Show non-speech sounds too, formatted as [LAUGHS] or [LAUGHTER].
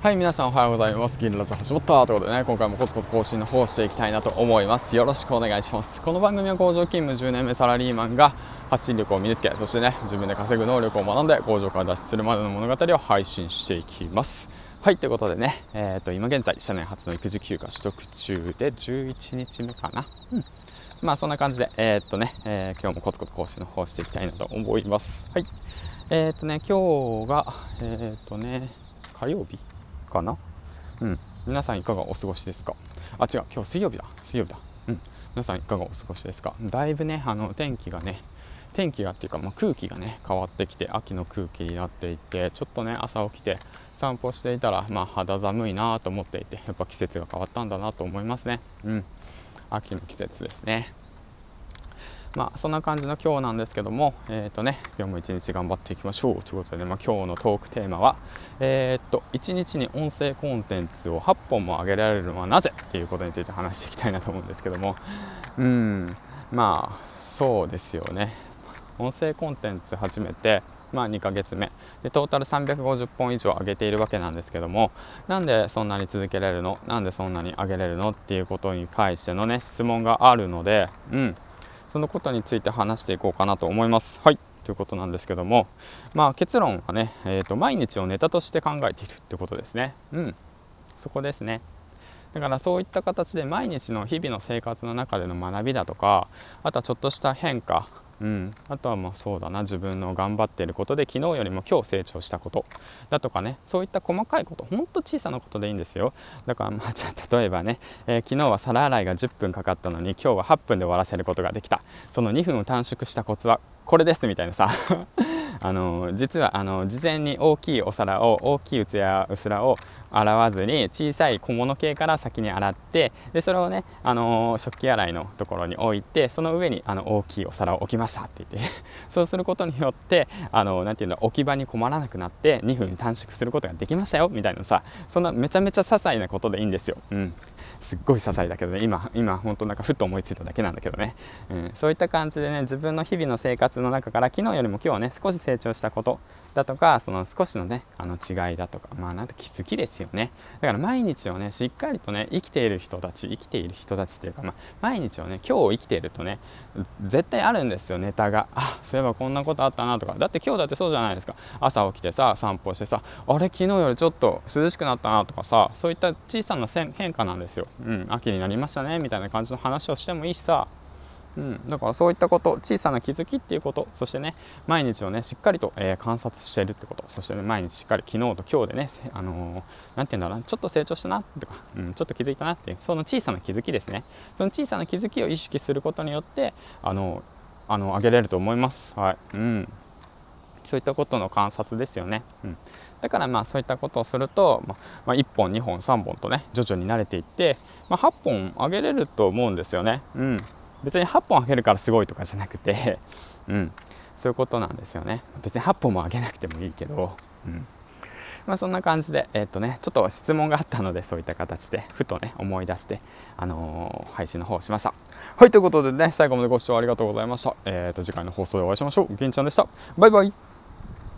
はい皆さんおはようございます。銀ラジオ始まったということでね今回もコツコツ更新の方していきたいなと思います。よろしくお願いします。この番組は工場勤務10年目サラリーマンが発信力を身につけそしてね自分で稼ぐ能力を学んで工場から脱出するまでの物語を配信していきます。はいということでね、えー、と今現在社内初の育児休暇取得中で11日目かな、うん。まあそんな感じで、えー、っとね、えー、今日もコツコツ更新の方していきたいなと思います。はい。えー、っとね、今日が、えっとね、火曜日。かな？うん。皆さんいかがお過ごしですか？あ違う。今日水曜日だ。水曜日だ。うん。皆さんいかがお過ごしですか？だいぶねあの天気がね天気がっていうか、まあ、空気がね変わってきて秋の空気になっていてちょっとね朝起きて散歩していたら、まあ、肌寒いなと思っていてやっぱ季節が変わったんだなと思いますね。うん。秋の季節ですね。まあ、そんな感じの今日なんですけども、えーとね、今日も一日頑張っていきましょうということで、ね、まあ、今日のトークテーマは、えー、と1日に音声コンテンツを8本も上げられるのはなぜということについて話していきたいなと思うんですけどもうんまあそうですよね。音声コンテンツ始めてまあ、2ヶ月目。でトータル350本以上上げているわけなんですけどもなんでそんなに続けられるの？なんでそんなに上げれるの？っていうことに対してのね質問があるので、うん、そのことについて話していこうかなと思います。はいということなんですけども、まあ、結論はね、えーと、毎日をネタとして考えているってことですね。うん、そこですね。だからそういった形で毎日の日々の生活の中での学びだとかあとはちょっとした変化うん、あとはまあそうだな。自分の頑張っていることで昨日よりも今日成長したことだとかね。そういった細かいことほんと小さなことでいいんですよ。だからまあじゃあ例えばね、えー、昨日は皿洗いが10分かかったのに今日は8分で終わらせることができた。その2分を短縮したコツはこれですみたいなさ。[LAUGHS] あの実はあの事前に大きいお皿を大きい器やうすらを洗わずに小さい小物系から先に洗ってでそれをね、あの食器洗いのところに置いてその上にあの大きいお皿を置きましたって言って [LAUGHS] そうすることによってあのなていうの置き場に困らなくなって2分短縮することができましたよみたいなさそんなめちゃめちゃ些細なことでいいんですよ。うん。すっごい些細だけどね今今本当なんかふっと思いついただけなんだけどね、うん、そういった感じでね自分の日々の生活の中から昨日よりも今日はね少し成長したことだとかその少しのねあの違いだとかまあなんて気づきですよ。ですよね。だから毎日をねしっかりとね生きている人たち生きている人たちっていうか、まあ、毎日をね今日生きているとね絶対あるんですよネタが。あそういえばこんなことあったなとか。だって今日だってそうじゃないですか。朝起きてさ散歩してさあれ昨日よりちょっと涼しくなったなとかさそういった小さな変化なんですよ、うん、秋になりましたねみたいな感じの話をしてもいいしさ。うん、だからそういったこと小さな気づきっていうことそしてね毎日をねしっかりと、えー、観察しているってことそしてね毎日しっかり昨日と今日でねあのー、て言うんだろうなちょっと成長したなとか、うん、ちょっと気づいたなっていうその小さな気づきですね。その小さな気づきを意識することによってあのあの上げれると思います。はい。うん。そういったことの観察ですよね、うん。だからまあそういったことをすると、まあ、1本2本3本とね徐々に慣れていって、まあ、8本上げれると思うんですよね。うん。別に8本あげるからすごいとかじゃなくて、[LAUGHS] うん、そういうことなんですよね。別に8本もあげなくてもいいけど、うん。まあ、そんな感じで、えー、っとね、ちょっと質問があったのでそういった形でふとね思い出して、あのー、配信の方をしました。はいということでね最後までご視聴ありがとうございました、えー、と次回の放送でお会いしましょう。銀ちゃんでした。バイバイ。